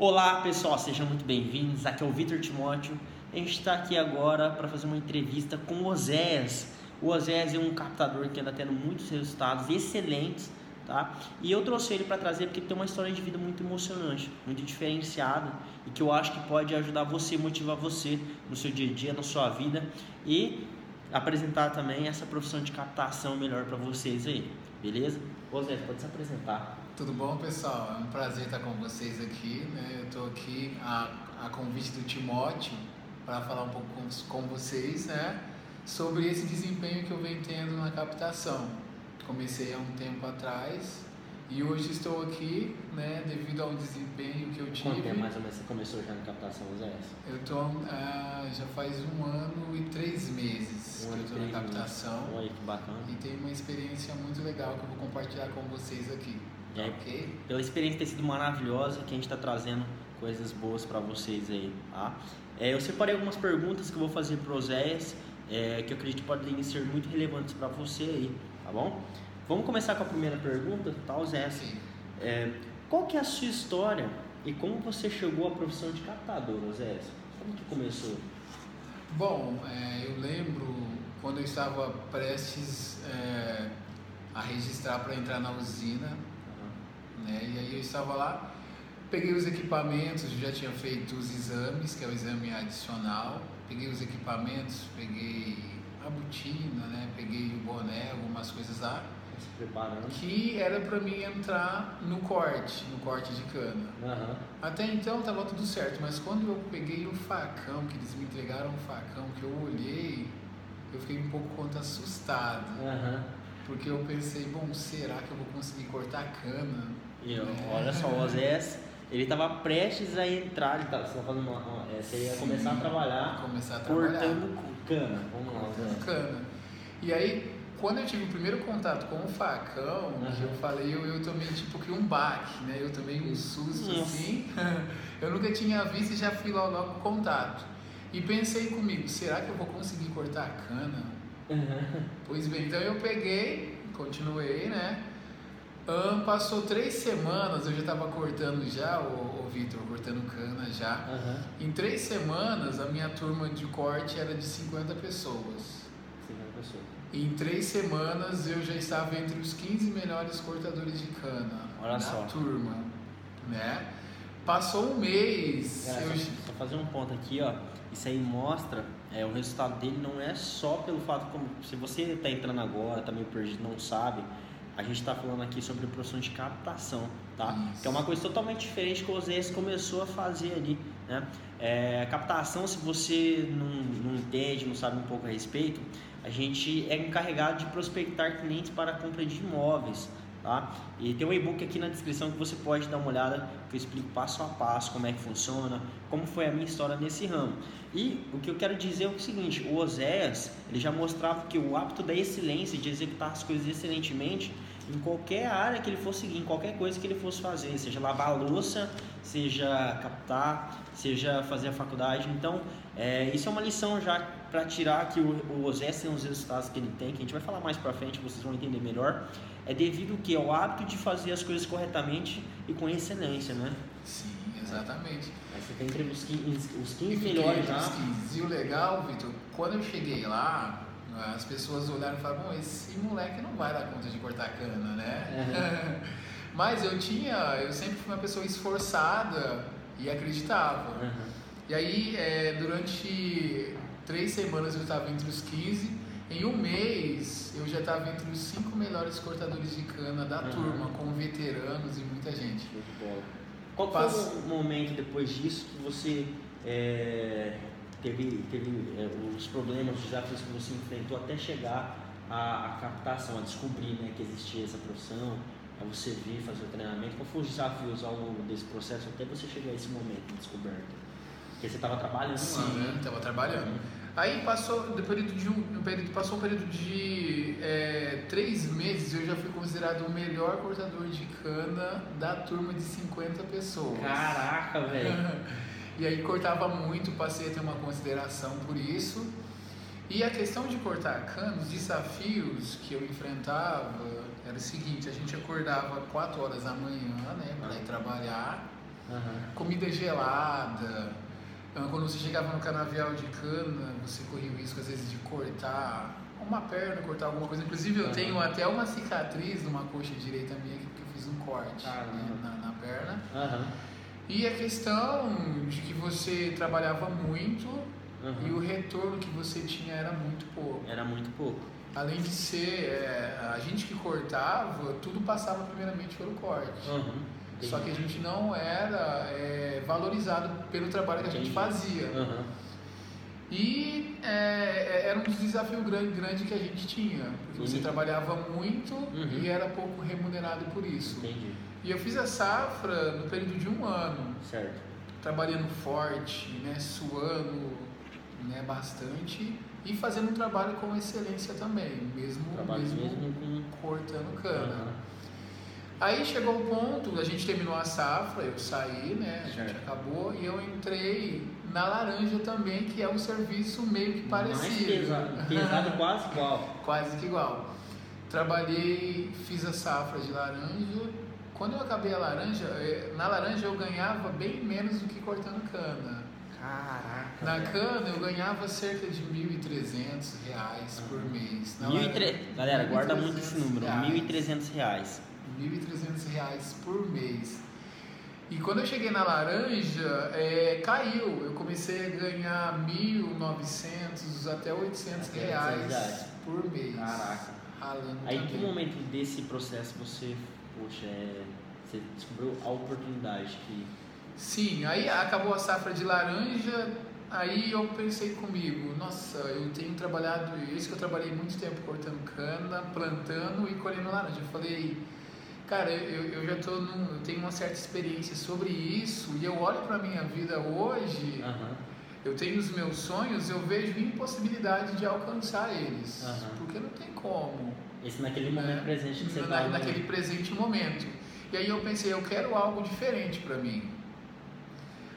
Olá pessoal, sejam muito bem-vindos. Aqui é o Vitor Timóteo. A gente está aqui agora para fazer uma entrevista com o Oséias. O Oséias é um captador que anda tendo muitos resultados excelentes, tá? E eu trouxe ele para trazer porque tem uma história de vida muito emocionante, muito diferenciada e que eu acho que pode ajudar você, motivar você no seu dia a dia, na sua vida e apresentar também essa profissão de captação melhor para vocês aí, beleza? Oséias, pode se apresentar. Tudo bom, pessoal? É um prazer estar com vocês aqui. Né? Eu estou aqui a, a convite do Timóteo para falar um pouco com, com vocês né? sobre esse desempenho que eu venho tendo na captação. Comecei há um tempo atrás e hoje estou aqui né, devido ao desempenho que eu tive. Quanto tempo mais ou menos você começou já na captação, Zé? Eu estou uh, já faz um ano e três meses um que eu estou na captação. Oi, que bacana. E tenho uma experiência muito legal que eu vou compartilhar com vocês aqui. Aí, okay. pela experiência ter sido maravilhosa, que a gente está trazendo coisas boas para vocês aí, tá? É, eu separei algumas perguntas que eu vou fazer para o Zéias, é, que eu acredito podem ser muito relevantes para você aí, tá bom? Vamos começar com a primeira pergunta, tá, Zéias? É, qual que é a sua história e como você chegou à profissão de captador, Zéias? Como que começou? Bom, é, eu lembro quando eu estava prestes é, a registrar para entrar na usina, né? E aí eu estava lá, peguei os equipamentos, já tinha feito os exames, que é o exame adicional, peguei os equipamentos, peguei a botina, né? Peguei o boné, algumas coisas lá. Se preparando. Que era para mim entrar no corte, no corte de cana. Uhum. Até então estava tudo certo, mas quando eu peguei o facão, que eles me entregaram o facão, que eu olhei, eu fiquei um pouco quanto assustado. Uhum. Porque eu pensei, bom, será que eu vou conseguir cortar cana? E olha só, o Osés, ele estava prestes a entrar, ele tava, você, fazendo uma, uma, é, você ia Sim, começar a trabalhar, começar a trabalhar cortando cana. Vamos lá, cortando cana. E aí, quando eu tive o primeiro contato com o facão, uhum. que eu falei, eu, eu tomei tipo que um baque, né? Eu tomei um susto Nossa. assim. eu nunca tinha visto e já fui logo, logo contato. E pensei comigo, será que eu vou conseguir cortar a cana? Uhum. Pois bem, então eu peguei, continuei, né? Passou três semanas, eu já estava cortando já, o, o Vitor, cortando cana já. Uhum. Em três semanas, a minha turma de corte era de 50 pessoas. 50 pessoas. Em três semanas, eu já estava entre os 15 melhores cortadores de cana Olha na só. turma, né? Passou um mês. É, eu... só, só fazer um ponto aqui, ó. Isso aí mostra é, o resultado dele não é só pelo fato como se você está entrando agora, está meio perdido, não sabe a gente está falando aqui sobre profissão de captação, tá? Isso. Que é uma coisa totalmente diferente que o Osés começou a fazer ali, né? É, captação, se você não, não entende, não sabe um pouco a respeito, a gente é encarregado de prospectar clientes para a compra de imóveis, tá? E tem um e-book aqui na descrição que você pode dar uma olhada, que eu explico passo a passo como é que funciona, como foi a minha história nesse ramo. E o que eu quero dizer é o seguinte, o Oséias, ele já mostrava que o hábito da excelência, de executar as coisas excelentemente, em qualquer área que ele fosse seguir, em qualquer coisa que ele fosse fazer, seja lavar a louça, seja captar, seja fazer a faculdade. Então, é, isso é uma lição já para tirar que o, o tem os resultados que ele tem, que a gente vai falar mais para frente, vocês vão entender melhor. É devido que ao hábito de fazer as coisas corretamente e com excelência, né? Sim, exatamente. Aí você tem entre os 15, os 15 melhores já. Os 15. E o legal, Vitor, quando eu cheguei lá, as pessoas olharam e falaram, bom, esse moleque não vai dar conta de cortar cana, né? Uhum. Mas eu tinha, eu sempre fui uma pessoa esforçada e acreditava. Uhum. E aí, é, durante três semanas eu estava entre os 15, em um mês eu já estava entre os cinco melhores cortadores de cana da uhum. turma, com veteranos e muita gente. Qual foi o momento depois disso que você é, teve, teve é, os problemas, os desafios que você enfrentou até chegar à, à captação, a descobrir né, que existia essa profissão, a você vir fazer o treinamento? Qual foram os desafios ao longo desse processo até você chegar a esse momento de descoberta? Porque você estava trabalhando Sim, né? estava trabalhando. Aí passou, no período de um, período, passou um período de é, três meses, eu já fui considerado o melhor cortador de cana da turma de 50 pessoas. Caraca, velho! E aí cortava muito, passei a ter uma consideração por isso. E a questão de cortar cana, os desafios que eu enfrentava era o seguinte, a gente acordava 4 horas da manhã, né, para ir trabalhar. uhum. comida gelada. Ah, quando você chegava no canavial de cana, você corria o risco às vezes de cortar uma perna, cortar alguma coisa. Inclusive eu uhum. tenho até uma cicatriz numa coxa direita minha que eu fiz um corte né, na, na, perna. Uhum. E a questão de que você trabalhava muito uhum. e o retorno que você tinha era muito pouco. Era muito pouco. Além de ser, é, a gente que cortava, tudo passava primeiramente pelo corte. Uhum. Só que a gente não era é, valorizado pelo trabalho que a gente fazia. Uhum. E é, é, era um desafio grande, grande que a gente tinha, porque você uhum. trabalhava muito uhum. e era pouco remunerado por isso. Entendi. E eu fiz a safra no período de um ano. Certo. Trabalhando forte, né, suando né, bastante e fazendo um trabalho com excelência também, mesmo, mesmo, mesmo cortando cana. Uhum. Aí chegou o ponto, a gente terminou a safra, eu saí, né? A gente acabou e eu entrei na laranja também, que é um serviço meio que parecido. Mais pesado, pesado quase igual. quase que igual. Trabalhei, fiz a safra de laranja. Quando eu acabei a laranja, eh, na laranja eu ganhava bem menos do que cortando cana. Caraca. Na cana eu ganhava cerca de 1.300 reais por mês. Na laranja, Galera, guarda muito esse número, R$ 1.300. R$ 1.300 por mês. E quando eu cheguei na laranja, é, caiu. Eu comecei a ganhar 1.900 até 800 até reais, reais, por mês. Caraca. Aí, em que momento desse processo você, poxa, é, você descobriu a oportunidade que... Sim, aí acabou a safra de laranja, aí eu pensei comigo, nossa, eu tenho trabalhado, isso que eu trabalhei muito tempo cortando cana, plantando e colhendo laranja. Eu falei Cara, eu, eu já tô num, eu tenho uma certa experiência sobre isso e eu olho para minha vida hoje, uhum. eu tenho os meus sonhos, eu vejo impossibilidade de alcançar eles, uhum. porque não tem como. Isso naquele momento né? presente que você Na, tá Naquele presente momento. E aí eu pensei, eu quero algo diferente para mim.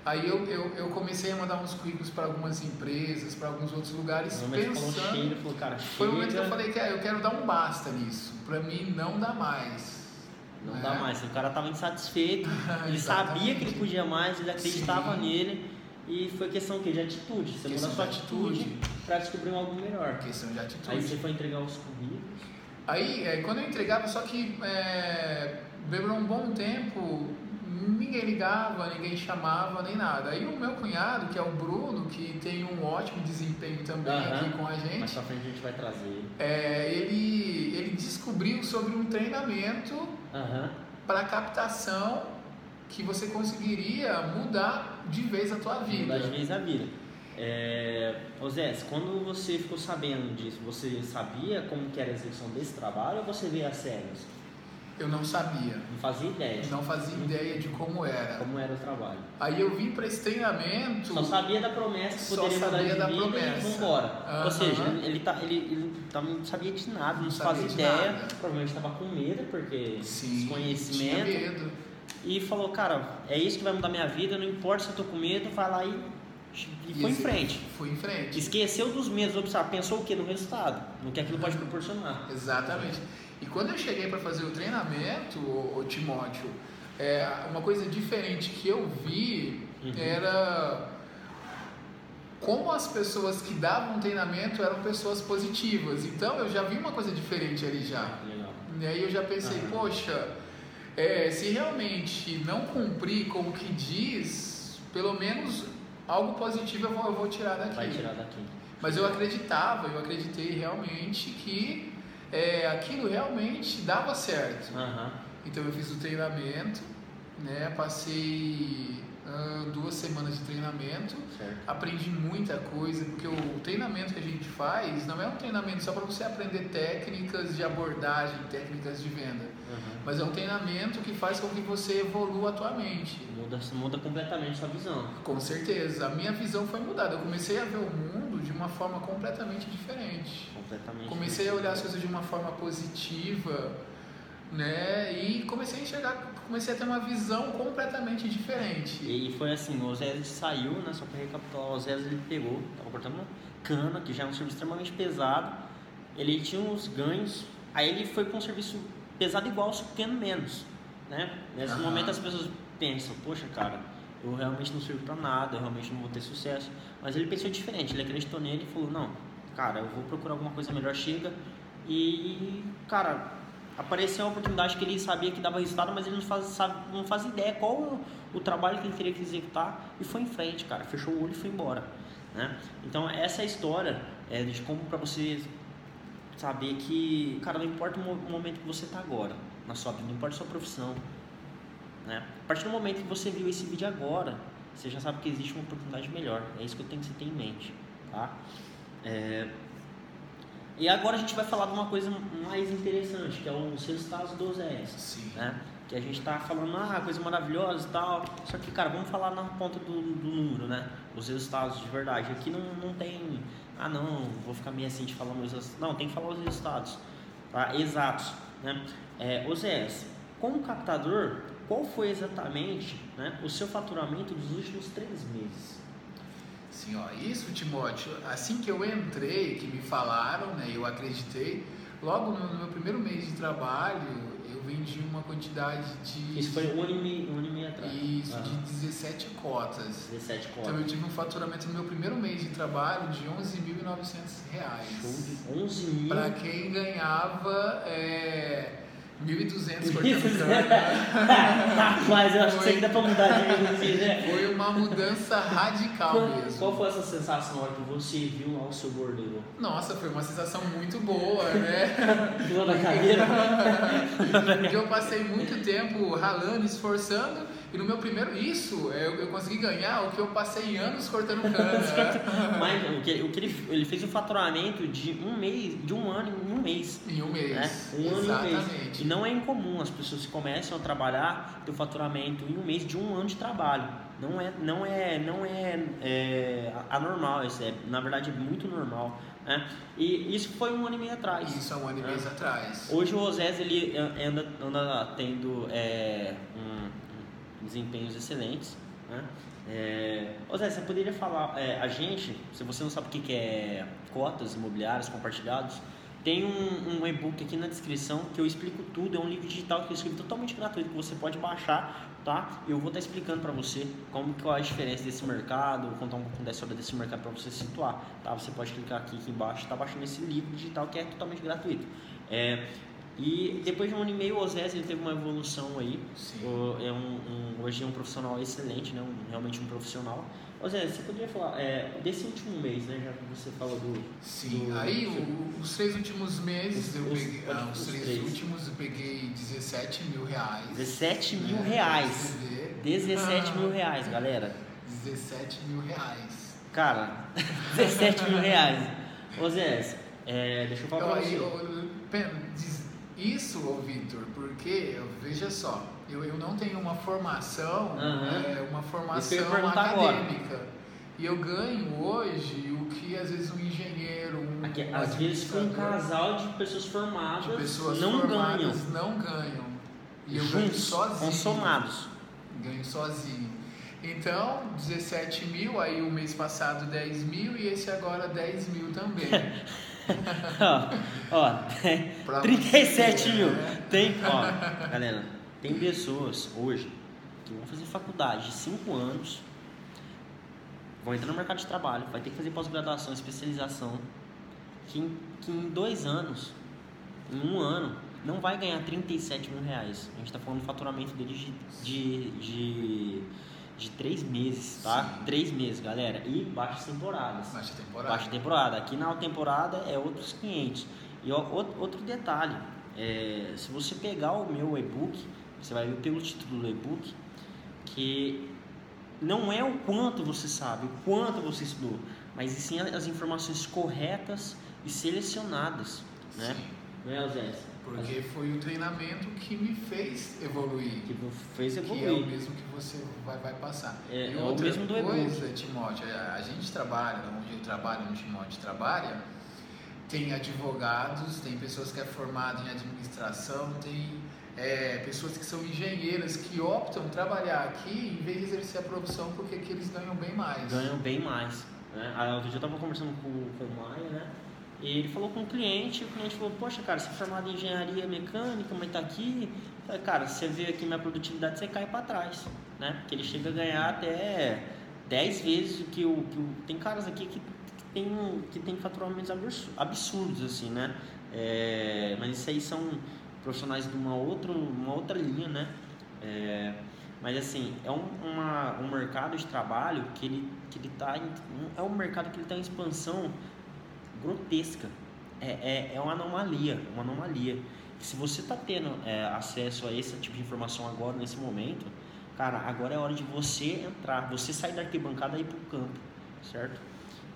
Aí eu, eu, eu, comecei a mandar uns currículos para algumas empresas, para alguns outros lugares, pensando. Falou cheio, falou, cara, foi o momento que eu falei que eu quero dar um basta nisso. Para mim não dá mais. Não é. dá mais. O cara estava insatisfeito, ele sabia que ele podia mais, ele acreditava Sim. nele. E foi questão que de atitude. Você mudou a sua atitude para descobrir algo melhor. Questão de atitude. Aí você foi entregar os currículos. Aí, é, quando eu entregava, só que é, demorou um bom tempo, ninguém ligava, ninguém chamava, nem nada. Aí o meu cunhado, que é o Bruno, que tem um ótimo desempenho também uhum. aqui com a gente. Mais pra frente a gente vai trazer. É, ele, ele descobriu sobre um treinamento uhum. para captação que você conseguiria mudar de vez a tua vida. Mudar de vez a vida. É, Zé, quando você ficou sabendo disso, você sabia como que era a execução desse trabalho ou você veio a séries? Eu não sabia. Não fazia ideia. Não fazia ideia de como era. Como era o trabalho. Aí eu vim para esse treinamento. Só sabia da promessa que poderia só sabia da promessa. e embora. Uhum. Ou seja, ele, ele, tá, ele, ele tá, não sabia de nada, não, não fazia ideia. Nada. Provavelmente estava com medo, porque Sim, desconhecimento. Tinha medo. E falou, cara, é isso que vai mudar minha vida, não importa se eu tô com medo, vai lá e e foi em frente. Foi em frente. Esqueceu dos medos, pensou o que? No resultado, no que aquilo pode proporcionar. Exatamente. E quando eu cheguei para fazer o treinamento, o, Timóteo, é, uma coisa diferente que eu vi uhum. era como as pessoas que davam treinamento eram pessoas positivas. Então eu já vi uma coisa diferente ali já. Legal. E aí eu já pensei, uhum. poxa, é, se realmente não cumprir com o que diz, pelo menos algo positivo eu vou, eu vou tirar daqui. Vai tirar daqui. Mas eu acreditava, eu acreditei realmente que é, aquilo realmente dava certo. Uhum. Então eu fiz o treinamento, né? Passei uh, duas semanas de treinamento, certo. aprendi muita coisa, porque o treinamento que a gente faz não é um treinamento só para você aprender técnicas de abordagem, técnicas de venda, uhum. mas é um treinamento que faz com que você evolua a tua mente. Muda, muda completamente a sua visão. Com certeza, a minha visão foi mudada. Eu comecei a ver o mundo de uma forma completamente diferente. Completamente. Comecei a olhar as coisas de uma forma positiva, né? E comecei a enxergar comecei a ter uma visão completamente diferente. E foi assim, o Osés saiu, né, só para recapitular, o Osés ele pegou, estava cortando uma cana, que já é um serviço extremamente pesado, ele tinha uns ganhos, aí ele foi para um serviço pesado igual, só que menos, né? Nesse uhum. momento as pessoas, pensa, poxa, cara, eu realmente não sirvo para nada, eu realmente não vou ter sucesso. Mas ele pensou diferente, ele acreditou nele e falou, não, cara, eu vou procurar alguma coisa melhor, chega. E, cara, apareceu uma oportunidade que ele sabia que dava resultado, mas ele não faz, sabe, não faz ideia qual o, o, trabalho que ele teria que executar e foi em frente, cara, fechou o olho e foi embora. Né? Então, essa é a história é, de como para você saber que, cara, não importa o momento que você está agora na sua vida, não importa a sua profissão. Né? A partir do momento que você viu esse vídeo agora, você já sabe que existe uma oportunidade melhor. É isso que eu tenho que você ter em mente. Tá? É... E agora a gente vai falar de uma coisa mais interessante, que é os resultados do OZS. Sim. Né? Que a gente está falando, ah, coisa maravilhosa e tal. Só que, cara, vamos falar na ponta do, do número, né? Os resultados de verdade. Aqui não, não tem, ah, não, vou ficar meio assim de falar meus. Não, tem que falar os resultados tá? exatos. Né? É, OZS, como captador, qual foi exatamente né, o seu faturamento dos últimos três meses? Sim, ó, isso, Timóteo, assim que eu entrei, que me falaram, né, eu acreditei, logo no meu primeiro mês de trabalho, eu vendi uma quantidade de. Isso foi um ano e meio, um ano e meio atrás. Isso, de 17 cotas. 17 cotas. Então eu tive um faturamento no meu primeiro mês de trabalho de 11.900 reais. Show de 11 mil. Para quem ganhava. É 1.200 cortando cana. Mas eu acho foi, que isso dá pra mudar de 1.200, né? Foi uma mudança radical qual, mesmo. Qual foi essa sensação na hora que você viu lá o seu bordeiro? Nossa, foi uma sensação muito boa, né? Pulou na cadeira? Porque eu passei muito tempo ralando, esforçando e no meu primeiro, isso, eu, eu consegui ganhar o que eu passei anos cortando cana. Mas o que, o que ele, ele fez um faturamento de um mês, de um ano em um mês. Em um mês. Né? Um Exatamente. ano em um mês. E não é incomum as pessoas que começam a trabalhar ter o faturamento em um mês de um ano de trabalho. Não é, não é, não é, é anormal, isso é, na verdade é muito normal. Né? E isso foi um ano e meio atrás. Isso é um ano e meio né? atrás. Hoje o Osés ele anda, anda tendo é, um, desempenhos excelentes. Né? É, Zé, você poderia falar, é, a gente, se você não sabe o que é cotas imobiliárias compartilhados, tem um, um e-book aqui na descrição que eu explico tudo, é um livro digital que eu escrevo totalmente gratuito que você pode baixar, tá? Eu vou estar explicando para você como que é a diferença desse mercado, vou contar um pouco história desse mercado para você situar, tá? Você pode clicar aqui, aqui embaixo, tá baixando esse livro digital que é totalmente gratuito. É, e depois de um ano e meio, o Osés ele teve uma evolução aí. O, é um, um, hoje é um profissional excelente, né? Um, realmente um profissional. Osés, você poderia falar é, desse último mês, né? Já que você falou do. Sim, do, aí o, os três últimos meses, os, eu peguei, os, ah, os três, três, últimos eu peguei 17 mil reais. 17 mil né? reais. 17 mil reais, galera. 17 mil reais. Cara, 17 mil reais. Osés, é, deixa eu falar pra você. Eu, eu, isso, Vitor, porque, veja só, eu, eu não tenho uma formação, uhum. é, uma formação acadêmica. Agora. E eu ganho hoje o que às vezes um engenheiro, um Aqui, às vezes um casal de pessoas formadas de pessoas não formadas ganham. não ganham. E eu Juntos, ganho sozinho. Consomados. Ganho sozinho. Então, 17 mil, aí o mês passado 10 mil e esse agora 10 mil também. ó, ó, 37 mil. Né? Tem, ó, galera, tem pessoas hoje que vão fazer faculdade de 5 anos, vão entrar no mercado de trabalho, vai ter que fazer pós-graduação, especialização, que em, que em dois anos, em um ano, não vai ganhar 37 mil reais. A gente está falando do faturamento deles de, de, de de três meses, tá? Sim. Três meses, galera. E baixas temporadas. Baixa temporada. Baixa temporada. Aqui na temporada é outros 500. E ó, outro detalhe, é, se você pegar o meu e-book, você vai ver pelo título do e-book que não é o quanto você sabe, o quanto você estudou, mas sim as informações corretas e selecionadas, né? Sim. Não é, Zé? Porque foi o treinamento que me fez evoluir. Que fez evoluir. Que é o mesmo que você vai, vai passar. É, e é o mesmo do coisa, Timóteo, a, a gente trabalha, onde eu trabalho, onde o Timóteo trabalha, tem advogados, tem pessoas que é formado em administração, tem é, pessoas que são engenheiras que optam trabalhar aqui em vez de exercer a profissão porque aqui eles ganham bem mais. Ganham bem mais. Né? Ah, outro dia eu estava conversando com, com o Maia, né? E ele falou com o cliente, o cliente falou, poxa, cara, você é formado em engenharia mecânica, mas tá aqui. Falei, cara, você vê aqui minha produtividade, você cai para trás. né? Porque ele chega a ganhar até 10 vezes o que o, que o tem caras aqui que, que tem que tem faturamentos absurdos assim, né? É, mas isso aí são profissionais de uma outra uma outra linha, né? É, mas assim, é um, uma, um mercado de trabalho que ele que ele tá é um mercado que ele está em expansão grotesca. É, é, é uma anomalia, uma anomalia. Se você está tendo é, acesso a esse tipo de informação agora, nesse momento, cara, agora é hora de você entrar, você sair da arquibancada e ir para o campo, certo?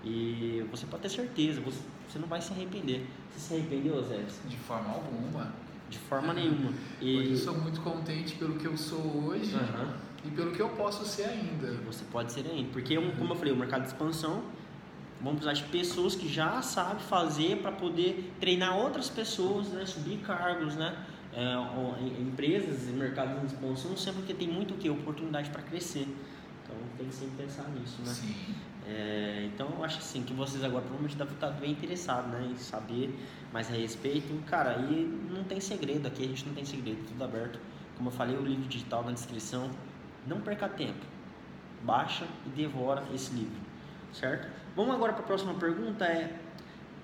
E você pode ter certeza, você, você não vai se arrepender. Você se arrependeu, Zé? De forma alguma. De forma nenhuma. E... Hoje eu sou muito contente pelo que eu sou hoje uhum. e pelo que eu posso ser ainda. Você pode ser ainda. Porque, como eu falei, o mercado de expansão Vamos precisar de pessoas que já sabem fazer para poder treinar outras pessoas, né? subir cargos, né? É, empresas e mercados de expansão sempre porque tem muito o que oportunidade para crescer. Então tem que sempre pensar nisso, né? Sim. É, então eu acho assim que vocês agora provavelmente devem estar bem interessados, né, em saber mais a respeito. Cara, aí não tem segredo aqui, a gente não tem segredo, tudo aberto. Como eu falei, o livro digital na descrição. Não perca tempo. Baixa e devora esse livro, certo? Vamos agora para a próxima pergunta, é,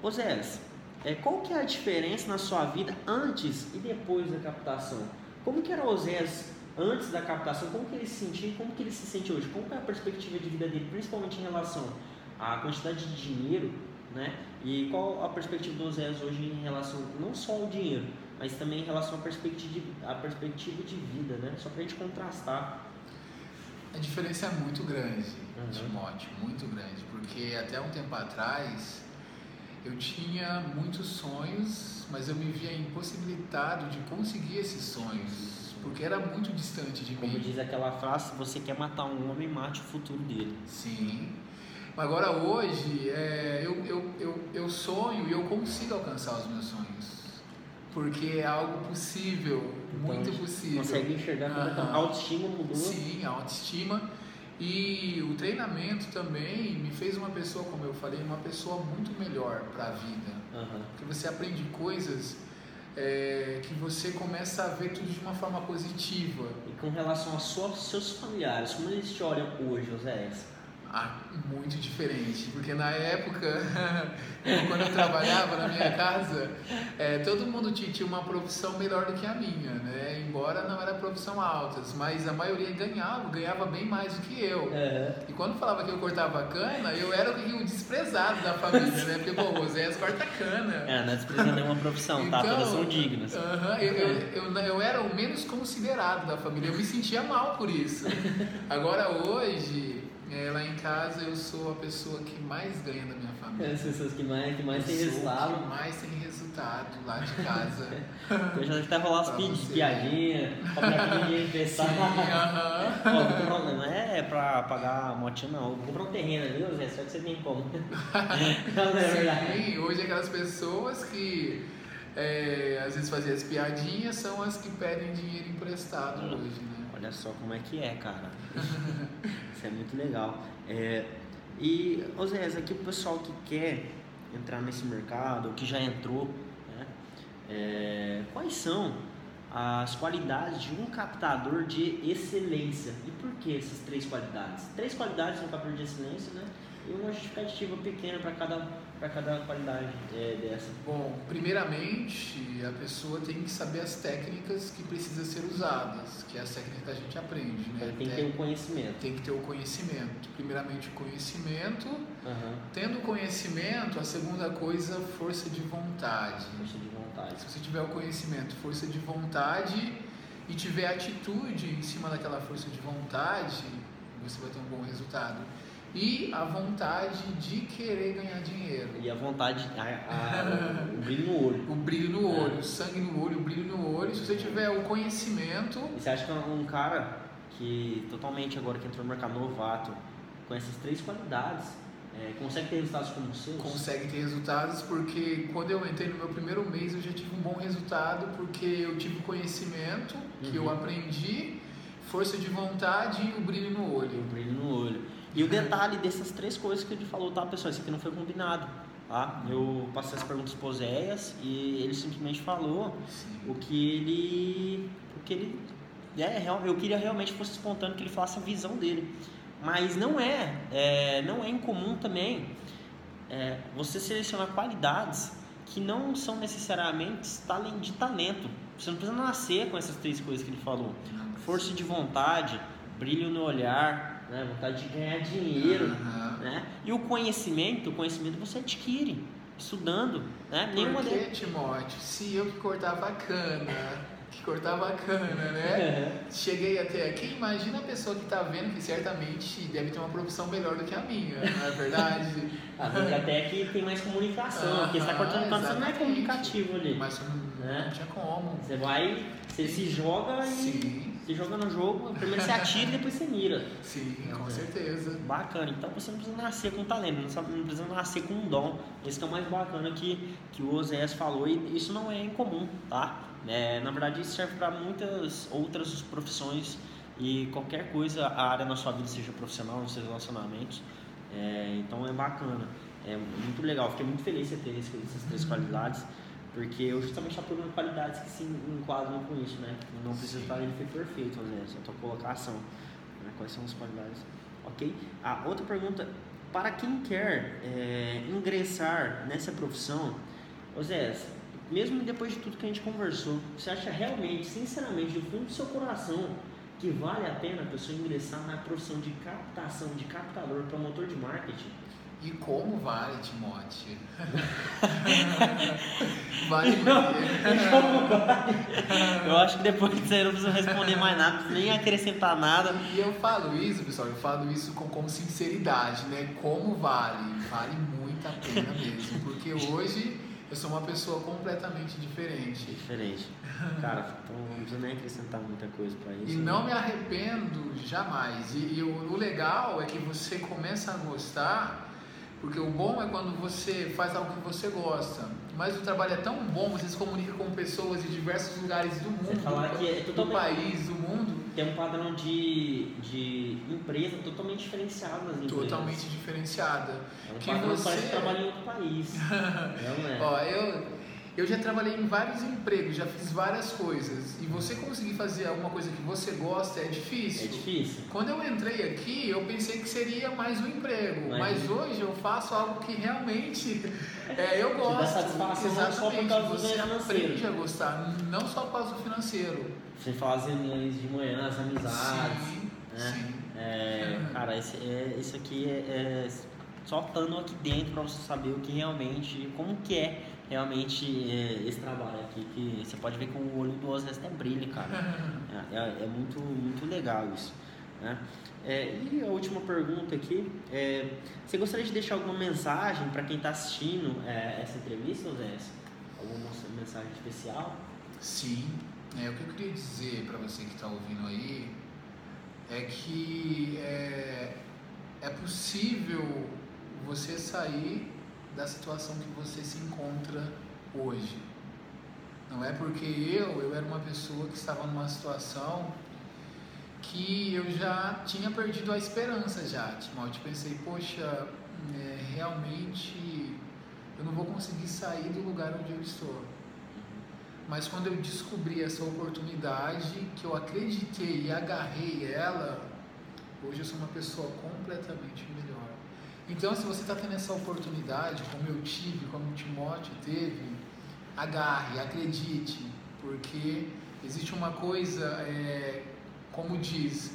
Oséias, é, qual que é a diferença na sua vida antes e depois da captação? Como que era Oséias antes da captação? Como que ele se sentia e como que ele se sente hoje? Qual é a perspectiva de vida dele, principalmente em relação à quantidade de dinheiro, né? E qual a perspectiva do Oséias hoje em relação não só ao dinheiro, mas também em relação à perspectiva de, à perspectiva de vida, né? Só para a gente contrastar. A diferença é muito grande, uhum. Timóteo, muito grande, porque até um tempo atrás eu tinha muitos sonhos, mas eu me via impossibilitado de conseguir esses sonhos, porque era muito distante de Como mim. Como diz aquela frase, se você quer matar um homem, mate o futuro dele. Sim. Agora hoje é, eu, eu, eu, eu sonho e eu consigo alcançar os meus sonhos porque é algo possível, então, muito possível. Consegue enxergar uhum. a autoestima mudou? Sim, a autoestima. E o treinamento também me fez uma pessoa, como eu falei, uma pessoa muito melhor para a vida. Uhum. Porque você aprende coisas é, que você começa a ver tudo de uma forma positiva. E com relação aos seus familiares, como eles te olham hoje, José? Ah, muito diferente, porque na época, quando eu trabalhava na minha casa, é, todo mundo tinha uma profissão melhor do que a minha, né? Embora não era profissão altas, mas a maioria ganhava, ganhava bem mais do que eu. Uhum. E quando falava que eu cortava cana, eu era o desprezado da família, né? Porque, pô, o Zé corta cana. É, não é desprezando nenhuma profissão, então, tá? Todas são então, dignas. Uhum, eu, eu, eu, eu era o menos considerado da família, eu me sentia mal por isso. Agora hoje é, lá em casa eu sou a pessoa que mais ganha da minha família. As pessoas que mais, que mais tem resultado. que mais tem resultado lá de casa. eu já até rolar as piadinhas, comprar dinheiro emprestado. Sim, Não é pra pagar a motinha, não. Comprar um terreno ali, Zé, só que você tem como. não, é verdade. Sim, hoje aquelas pessoas que é, às vezes faziam as piadinhas são as que pedem dinheiro emprestado hum. hoje, né? Olha só como é que é, cara. Isso é muito legal. É, e, Oséias, aqui o pessoal que quer entrar nesse mercado, que já entrou, né, é, quais são as qualidades de um captador de excelência? E por que essas três qualidades? Três qualidades no captador de excelência, né? E uma justificativa pequena para cada para cada qualidade é, dessa? Bom, primeiramente a pessoa tem que saber as técnicas que precisam ser usadas, que é as técnicas que a gente aprende, né? tem que ter o conhecimento. Tem que ter o conhecimento. Primeiramente o conhecimento. Uhum. Tendo o conhecimento, a segunda coisa, força de vontade. Força de vontade. Se você tiver o conhecimento, força de vontade e tiver atitude em cima daquela força de vontade, você vai ter um bom resultado e a vontade de querer ganhar dinheiro. E a vontade, a, a, o brilho no olho. O brilho no olho, o sangue no olho, o brilho no olho. Se você tiver o conhecimento. E você acha que um cara que totalmente agora que entrou no mercado novato, com essas três qualidades, é, consegue ter resultados como os seus? Consegue ter resultados porque quando eu entrei no meu primeiro mês eu já tive um bom resultado porque eu tive conhecimento que uhum. eu aprendi, força de vontade e o brilho no olho. O brilho no olho. E o detalhe dessas três coisas que ele falou, tá, pessoal? Isso aqui não foi combinado. Tá? Eu passei as perguntas para Oséias e ele simplesmente falou Sim. o que ele, o que ele é, eu queria realmente que fosse espontâneo, que ele falasse a visão dele. Mas não é, é não é incomum também é, você selecionar qualidades que não são necessariamente de talento. Você não precisa nascer com essas três coisas que ele falou. Força de vontade, brilho no olhar, né? vontade de ganhar dinheiro. Uhum. Né? E o conhecimento, o conhecimento você adquire estudando. Né? Nenhuma Por que, Timóteo? Se eu que cortava a cana que cortava cana, né? Cheguei até aqui, imagina a pessoa que está vendo que certamente deve ter uma profissão melhor do que a minha, não é verdade? até que tem mais comunicação, porque você está cortando cana, você não é comunicativo ali. Mas não, né? não tinha como. Você vai, você se joga e se joga no jogo, primeiro você atira e depois você mira. Sim, com é. certeza. Bacana, então você não precisa nascer com talento, não precisa nascer com um dom. Esse que é o mais bacana que, que o Oséias falou e isso não é incomum, tá? É, na verdade, isso serve para muitas outras profissões e qualquer coisa, a área na sua vida, seja profissional, nos seus relacionamentos. É, então é bacana, é muito legal. Fiquei muito feliz de ter essas três qualidades, porque eu justamente estou procurando qualidades que se enquadram com isso, né? Não precisa estar ele foi perfeito, né? Só tua colocação. Né? Quais são as qualidades? Ok? A outra pergunta, para quem quer é, ingressar nessa profissão, Zé, mesmo depois de tudo que a gente conversou, você acha realmente, sinceramente, do fundo do seu coração, que vale a pena a pessoa ingressar na profissão de captação, de captador, promotor de marketing? E como vale, Timóteo? vale porque... Eu acho que depois disso aí não precisa responder mais nada, nem acrescentar nada. E eu falo isso, pessoal, eu falo isso com, com sinceridade, né? Como vale? Vale muito a pena mesmo, porque hoje eu sou uma pessoa completamente diferente. Diferente. Cara, então não precisa nem acrescentar muita coisa para isso. E né? não me arrependo jamais. E, e o, o, legal é que você começa a gostar, porque o bom é quando você faz algo que você gosta. Mas o trabalho é tão bom, você se comunica com pessoas de diversos lugares do mundo, do, é do país, do mundo tem um padrão de, de empresa totalmente diferenciado nas empresas. Totalmente diferenciada. É um que você parece que trabalha em outro país. não é? Ó, eu, eu já trabalhei em vários empregos, já fiz várias coisas. E você conseguir fazer alguma coisa que você gosta é difícil. É difícil. Quando eu entrei aqui, eu pensei que seria mais um emprego. Mas, mas hoje eu faço algo que realmente é, eu gosto. Te dá satisfação Exatamente. só por causa você aprende a gostar, não só por causa do financeiro. Você faz reuniões de manhã, as amizades. Sim, né? sim. É, cara, esse, é, isso aqui é, é só estando aqui dentro para você saber o que realmente, como que é realmente é, esse trabalho aqui, que você pode ver com o olho do Osnes até brilha, cara. É, é, é, muito, muito legal isso. Né? É, e a última pergunta aqui, é, você gostaria de deixar alguma mensagem para quem está assistindo é, essa entrevista, Zé? Alguma mensagem especial? Sim, é, o que eu queria dizer para você que está ouvindo aí é que é, é possível você sair da situação que você se encontra hoje. Não é porque eu, eu era uma pessoa que estava numa situação que eu já tinha perdido a esperança já, Timóteo. Pensei, poxa, é, realmente eu não vou conseguir sair do lugar onde eu estou. Mas quando eu descobri essa oportunidade, que eu acreditei e agarrei ela, hoje eu sou uma pessoa completamente melhor. Então, se você está tendo essa oportunidade, como eu tive, como o Timóteo teve, agarre, acredite, porque existe uma coisa, é, como diz,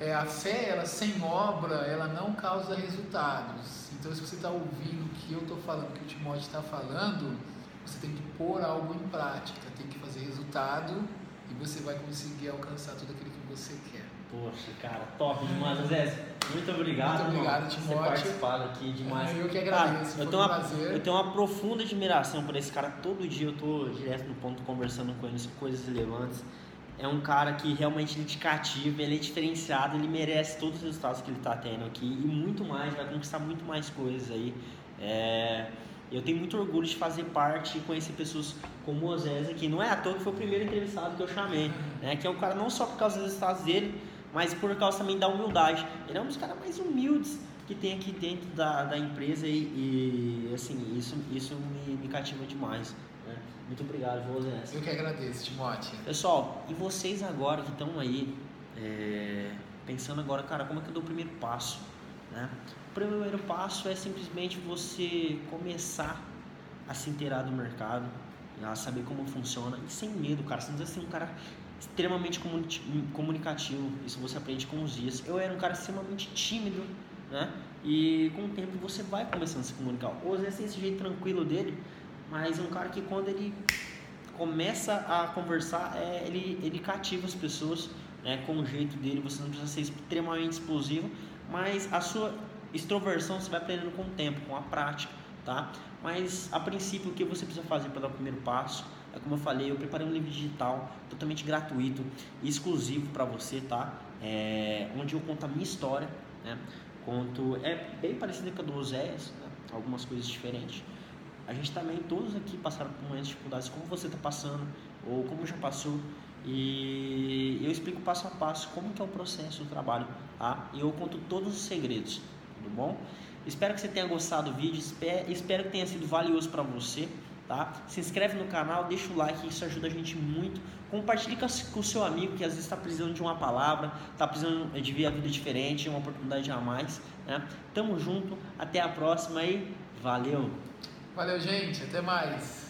é, a fé, ela sem obra, ela não causa resultados. Então, se você está ouvindo o que eu estou falando, o que o Timóteo está falando, você tem que pôr algo em prática, tem que fazer resultado e você vai conseguir alcançar tudo aquilo que você quer. Poxa, cara, top demais, Zé. Muito obrigado, Muito obrigado, Timóteo. Por ter participado aqui demais. Eu que agradeço, cara, eu, tenho um uma, eu tenho uma profunda admiração por esse cara. Todo dia eu tô direto no ponto conversando com ele sobre coisas relevantes. É um cara que realmente ele te cativa, ele é diferenciado, ele merece todos os resultados que ele está tendo aqui e muito mais, vai conquistar muito mais coisas aí. É... Eu tenho muito orgulho de fazer parte e conhecer pessoas como o Osés aqui. Não é à toa que foi o primeiro entrevistado que eu chamei, né? Que é um cara não só por causa dos resultados dele, mas por causa também da humildade. Ele é um dos caras mais humildes que tem aqui dentro da, da empresa e, e assim, isso, isso me, me cativa demais. Né? Muito obrigado, José. Eu que agradeço, Timóteo. Pessoal, e vocês agora que estão aí, é, pensando agora, cara, como é que eu dou o primeiro passo? Né? O primeiro passo é simplesmente você começar a se inteirar do mercado, a saber como funciona e sem medo, cara. Você não precisa ser um cara extremamente comunicativo. Isso você aprende com os dias. Eu era um cara extremamente tímido, né? E com o tempo você vai começando a se comunicar. O Zé tem esse jeito tranquilo dele, mas é um cara que quando ele começa a conversar, é, ele, ele cativa as pessoas né, com o jeito dele. Você não precisa ser extremamente explosivo, mas a sua extroversão você vai aprendendo com o tempo, com a prática, tá? Mas a princípio o que você precisa fazer para dar o primeiro passo é como eu falei, eu preparei um livro digital totalmente gratuito, exclusivo para você, tá? É, onde eu conto a minha história, né? Conto é bem parecido com a do Oséias, né? algumas coisas diferentes. A gente também todos aqui passaram por muitas dificuldades, como você está passando ou como já passou. E eu explico passo a passo como que é o processo do trabalho, tá? E eu conto todos os segredos, tudo bom? Espero que você tenha gostado do vídeo, espero que tenha sido valioso para você, tá? Se inscreve no canal, deixa o like, isso ajuda a gente muito. Compartilhe com o seu amigo que às vezes está precisando de uma palavra, está precisando de ver a vida diferente, uma oportunidade a mais, né? Tamo junto, até a próxima e valeu! Valeu, gente, até mais!